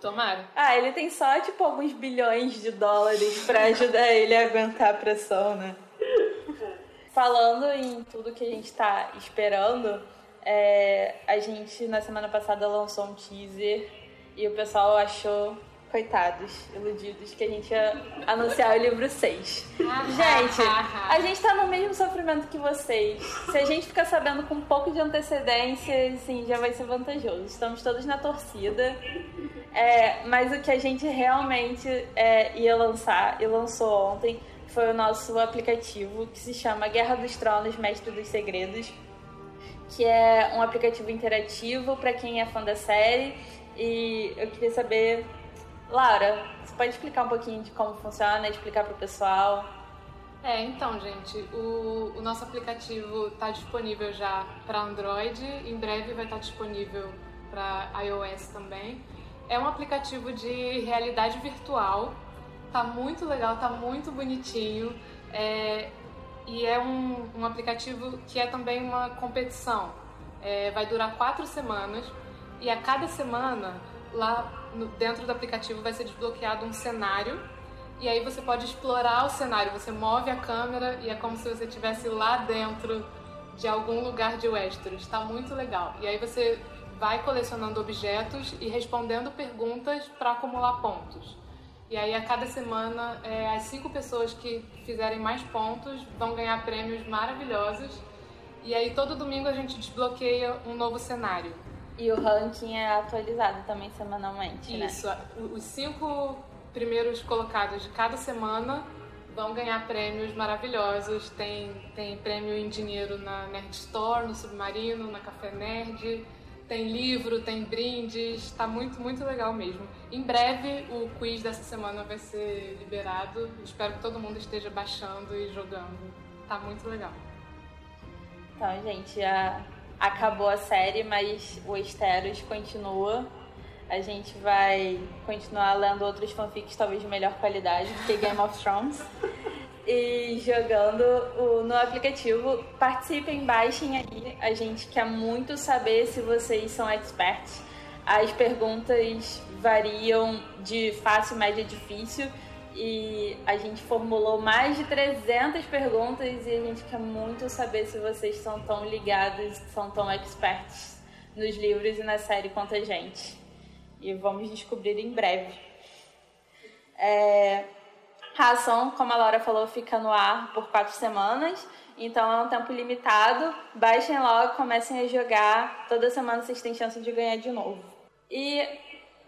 Tomara. Ah, ele tem só, tipo, alguns bilhões de dólares para ajudar ele a aguentar a pressão, né? Falando em tudo que a gente tá esperando, é, a gente, na semana passada, lançou um teaser e o pessoal achou, coitados, iludidos, que a gente ia anunciar o livro 6. gente, a gente tá no mesmo sofrimento que vocês. Se a gente ficar sabendo com um pouco de antecedência, assim, já vai ser vantajoso. Estamos todos na torcida. É, mas o que a gente realmente é, ia lançar e lançou ontem foi o nosso aplicativo que se chama Guerra dos Tronos Mestre dos Segredos que é um aplicativo interativo para quem é fã da série. E eu queria saber, Laura, você pode explicar um pouquinho de como funciona, explicar para o pessoal? É, então, gente, o, o nosso aplicativo está disponível já para Android, em breve vai estar disponível para iOS também. É um aplicativo de realidade virtual, tá muito legal, tá muito bonitinho. É, e é um, um aplicativo que é também uma competição. É, vai durar quatro semanas e a cada semana lá dentro do aplicativo vai ser desbloqueado um cenário e aí você pode explorar o cenário. Você move a câmera e é como se você estivesse lá dentro de algum lugar de Westeros. Está muito legal. E aí você vai colecionando objetos e respondendo perguntas para acumular pontos. E aí, a cada semana, é, as cinco pessoas que fizerem mais pontos vão ganhar prêmios maravilhosos. E aí, todo domingo, a gente desbloqueia um novo cenário. E o ranking é atualizado também semanalmente, né? Isso. Os cinco primeiros colocados de cada semana vão ganhar prêmios maravilhosos. Tem, tem prêmio em dinheiro na Nerd Store, no Submarino, na Café Nerd tem livro, tem brindes, tá muito, muito legal mesmo. Em breve o quiz dessa semana vai ser liberado. Espero que todo mundo esteja baixando e jogando. Tá muito legal. Então, gente, já acabou a série, mas o Esteros continua. A gente vai continuar lendo outros fanfics, talvez de melhor qualidade do que Game of Thrones e jogando o, no aplicativo. Participem, baixem aí. A gente quer muito saber se vocês são experts. As perguntas variam de fácil, média, difícil. E a gente formulou mais de 300 perguntas e a gente quer muito saber se vocês são tão ligados, são tão experts nos livros e na série quanto a gente. E vamos descobrir em breve. É, a ação, como a Laura falou, fica no ar por quatro semanas. Então é um tempo limitado. Baixem logo, comecem a jogar. Toda semana vocês têm chance de ganhar de novo. E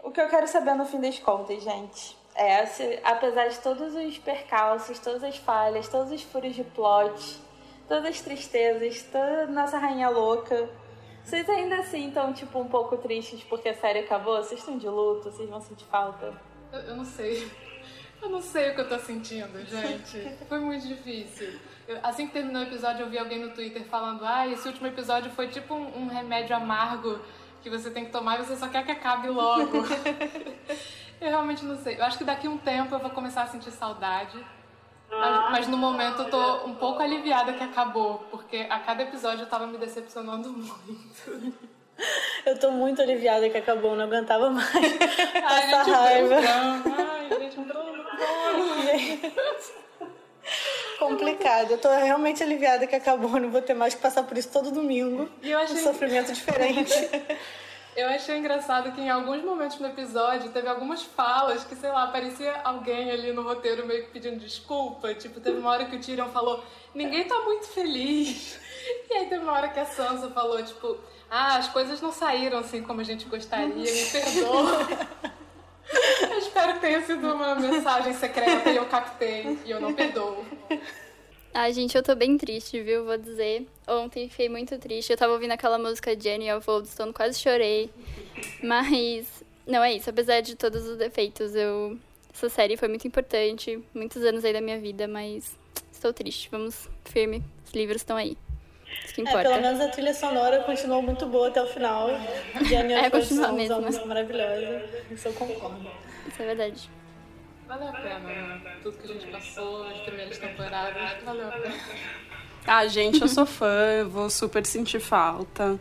o que eu quero saber no fim das contas, gente, é se, apesar de todos os percalços, todas as falhas, todos os furos de plot, todas as tristezas, toda nossa rainha louca, vocês ainda assim estão, tipo, um pouco tristes porque a série acabou? Vocês estão de luto? Vocês vão sentir falta? Eu, eu não sei. Eu não sei o que eu tô sentindo, gente. Foi muito difícil. Eu, assim que terminou o episódio, eu vi alguém no Twitter falando: Ah, esse último episódio foi tipo um, um remédio amargo que você tem que tomar e você só quer que acabe logo. eu realmente não sei. Eu acho que daqui a um tempo eu vou começar a sentir saudade. Mas, mas, no momento eu tô um pouco aliviada que acabou, porque a cada episódio eu tava me decepcionando muito. Eu tô muito aliviada que acabou, não aguentava mais Ai, essa raiva. Ai, gente, Bruno, Complicado. Eu tô realmente aliviada que acabou, não vou ter mais que passar por isso todo domingo. E eu achei... Um sofrimento diferente. Eu achei engraçado que em alguns momentos no episódio teve algumas falas que, sei lá, parecia alguém ali no roteiro meio que pedindo desculpa. Tipo, teve uma hora que o Tyrion falou, ninguém tá muito feliz. E aí teve uma hora que a Sansa falou, tipo, ah, as coisas não saíram assim como a gente gostaria, me perdoa. Eu espero que tenha sido uma mensagem secreta e eu captei e eu não perdoo. Ai, gente, eu tô bem triste, viu? Vou dizer. Ontem fiquei muito triste. Eu tava ouvindo aquela música Jenny of Oldstone, quase chorei. Mas, não é isso. Apesar de todos os defeitos, eu... essa série foi muito importante. Muitos anos aí da minha vida, mas estou triste. Vamos firme. Os livros estão aí. Isso que importa. É, pelo menos a trilha sonora continuou muito boa até o final. Jenny of Oldstone é uma música maravilhosa. Isso eu concordo. Isso é verdade. Valeu a pena, né? Tudo que a gente passou, as primeiras temporadas, valeu a pena. Ah, gente, eu sou fã, eu vou super sentir falta.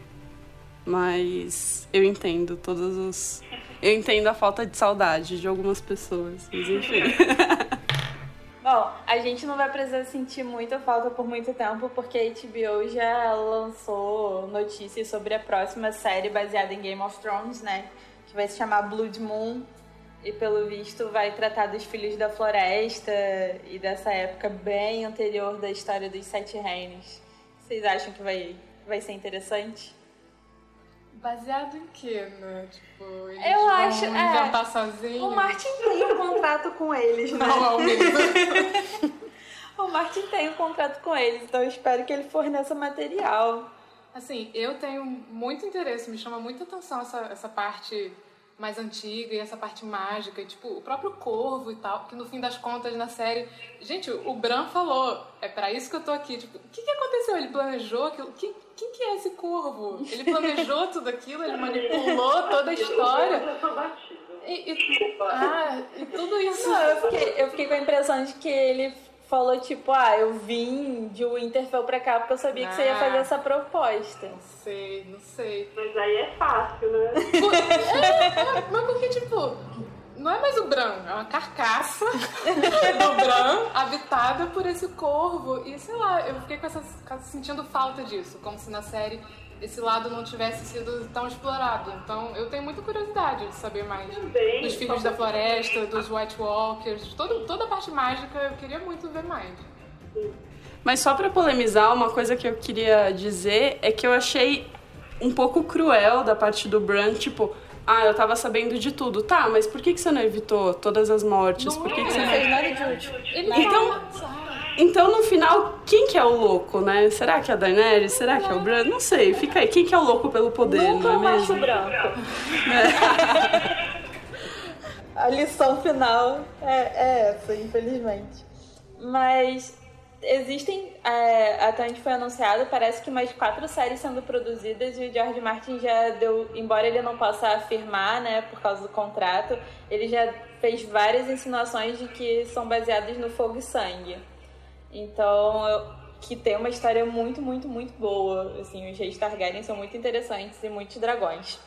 Mas eu entendo todos os. Eu entendo a falta de saudade de algumas pessoas, mas enfim. Bom, a gente não vai precisar sentir muita falta por muito tempo, porque a HBO já lançou notícias sobre a próxima série baseada em Game of Thrones, né? Que vai se chamar Blood Moon e pelo visto vai tratar dos filhos da floresta e dessa época bem anterior da história dos Sete Reinos. Vocês acham que vai, vai ser interessante? Baseado em quê, né? Tipo, eles Eu vão acho, é. inventar é, sozinhos? O Martin tem um contrato com eles, né? Não, ao o Martin tem um contrato com eles, então eu espero que ele forneça material. Assim, eu tenho muito interesse, me chama muita atenção essa, essa parte mais antiga e essa parte mágica, e, tipo, o próprio corvo e tal, que no fim das contas na série. Gente, o Bran falou, é para isso que eu tô aqui. Tipo, o que, que aconteceu? Ele planejou aquilo? Quem, quem que é esse corvo? Ele planejou tudo aquilo, ele manipulou toda a história. E, e, ah, e tudo isso. Não, eu, fiquei, eu fiquei com a impressão de que ele falou tipo, ah, eu vim de Winterfell pra cá porque eu sabia que você ia fazer essa proposta. Não sei, não sei. Mas aí é fácil, né? é, é, mas porque, tipo, não é mais o Bran, é uma carcaça do Bran habitada por esse corvo. E sei lá, eu fiquei com essa, sentindo falta disso, como se na série esse lado não tivesse sido tão explorado. Então eu tenho muita curiosidade de saber mais Também, dos Filhos da Floresta, dos White Walkers, todo, toda a parte mágica eu queria muito ver mais. Mas só para polemizar, uma coisa que eu queria dizer é que eu achei um pouco cruel da parte do Bran, tipo, ah, eu tava sabendo de tudo. Tá, mas por que, que você não evitou todas as mortes? Não por que, é. que você Não não... fez nada de útil. Ele Então- Então, no final, quem que é o louco, né? Será que é a Daenerys? Será que é o Bran? Não sei, fica aí. Quem que é o louco pelo poder, Nunca não é macho mesmo? branco. A lição final é, é essa, infelizmente. Mas existem, é, até onde foi anunciado, parece que mais quatro séries sendo produzidas e o George Martin já deu, embora ele não possa afirmar, né, por causa do contrato, ele já fez várias insinuações de que são baseadas no Fogo e Sangue. Então, eu- que tem uma história muito, muito, muito boa. Assim, os reis Targaryen são muito interessantes e muitos dragões.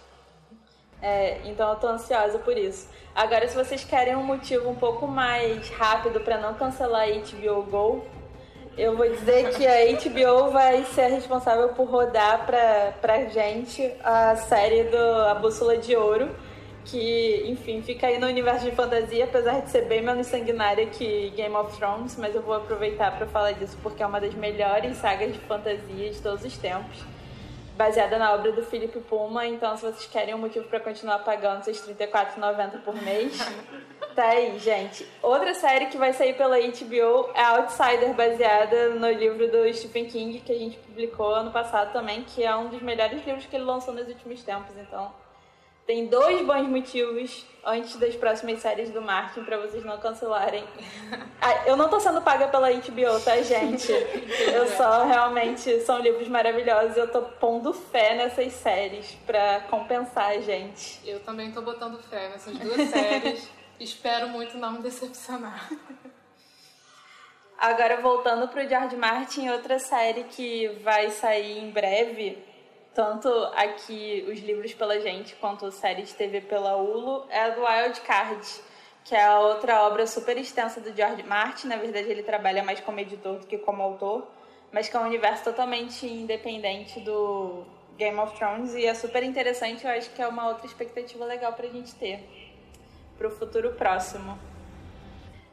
É, então eu tô ansiosa por isso. Agora, se vocês querem um motivo um pouco mais rápido para não cancelar a HBO Go, eu vou dizer que a HBO vai ser responsável por rodar pra, pra gente a série do A Bússola de Ouro, que, enfim, fica aí no universo de fantasia, apesar de ser bem menos sanguinária que Game of Thrones, mas eu vou aproveitar para falar disso porque é uma das melhores sagas de fantasia de todos os tempos baseada na obra do Philip Puma. Então, se vocês querem um motivo para continuar pagando seus R$34,90 por mês, tá aí, gente. Outra série que vai sair pela HBO é Outsider, baseada no livro do Stephen King, que a gente publicou ano passado também, que é um dos melhores livros que ele lançou nos últimos tempos. Então, tem dois bons motivos antes das próximas séries do Martin para vocês não cancelarem. Ah, eu não tô sendo paga pela HBO, tá, gente? Eu só realmente são livros maravilhosos. Eu tô pondo fé nessas séries para compensar a gente. Eu também tô botando fé nessas duas séries. Espero muito não me decepcionar. Agora voltando pro George Martin, outra série que vai sair em breve tanto aqui os livros pela gente quanto séries de TV pela Hulu, é a do Wild Card, que é a outra obra super extensa do George Martin. Na verdade, ele trabalha mais como editor do que como autor, mas que é um universo totalmente independente do Game of Thrones e é super interessante. Eu acho que é uma outra expectativa legal pra gente ter pro futuro próximo.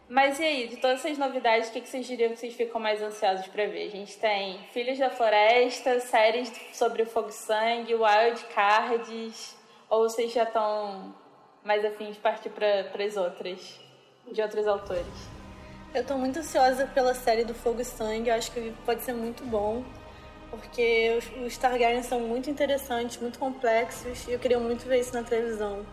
Mas e aí, de todas essas novidades, o que, vocês diriam que vocês ficam mais ansiosos para ver? A gente tem Filhos da Floresta, séries sobre o Fogo Sangue, Wild Cards, ou vocês já estão mais afins de partir para as outras, de outros autores? Eu estou muito ansiosa pela série do Fogo e Sangue, eu acho que pode ser muito bom, porque os, os Targaryens são muito interessantes, muito complexos, e eu queria muito ver isso na televisão.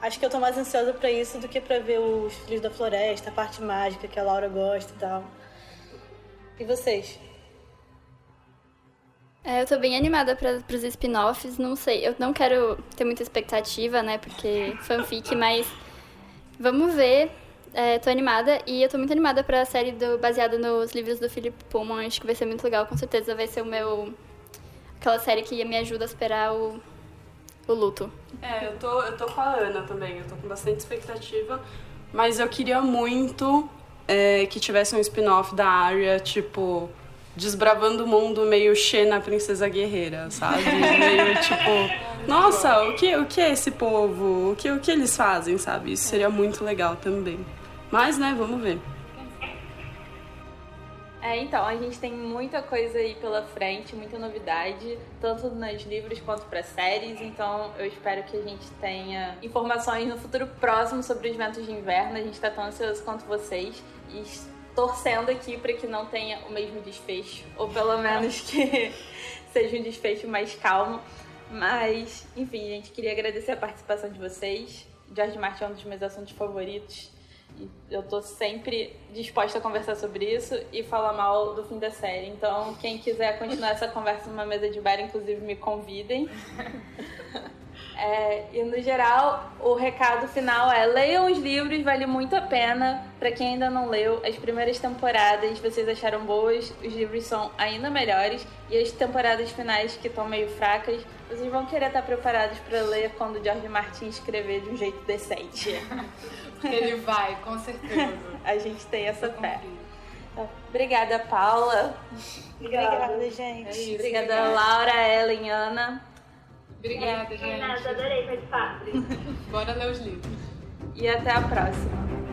Acho que eu tô mais ansiosa para isso do que para ver os Filhos da Floresta, a parte mágica que a Laura gosta e tal. E vocês? É, eu tô bem animada para os spin-offs, não sei, eu não quero ter muita expectativa, né, porque fanfic, mas vamos ver. É, tô animada e eu tô muito animada pra série do, baseada nos livros do Philip Pullman, acho que vai ser muito legal, com certeza vai ser o meu... aquela série que me ajuda a esperar o o luto. É, eu tô, eu tô com a Ana também, eu tô com bastante expectativa, mas eu queria muito é, que tivesse um spin-off da Arya, tipo, desbravando o mundo meio Xena Princesa Guerreira, sabe? meio tipo, nossa, o que, o que é esse povo? O que, o que eles fazem, sabe? Isso seria muito legal também. Mas, né, vamos ver. É, então, a gente tem muita coisa aí pela frente, muita novidade, tanto nos livros quanto para séries. Então, eu espero que a gente tenha informações no futuro próximo sobre os ventos de inverno. A gente está tão ansioso quanto vocês e torcendo aqui para que não tenha o mesmo desfecho, ou pelo menos que seja um desfecho mais calmo. Mas, enfim, gente, queria agradecer a participação de vocês. George Martin é um dos meus assuntos favoritos eu tô sempre disposta a conversar sobre isso e falar mal do fim da série. Então, quem quiser continuar essa conversa numa mesa de bar, inclusive, me convidem. É, e no geral, o recado final é: leiam os livros, vale muito a pena. Para quem ainda não leu, as primeiras temporadas vocês acharam boas, os livros são ainda melhores. E as temporadas finais, que estão meio fracas, vocês vão querer estar preparados para ler quando o George Martin escrever de um jeito decente. Ele vai, com certeza. a gente tem essa fé. Obrigada, Paula. Obrigada, Obrigada gente. É isso, obrigada, obrigada, Laura, Ellen, Ana. Obrigada, gente. Nada, adorei participar. Bora ler os livros. E até a próxima.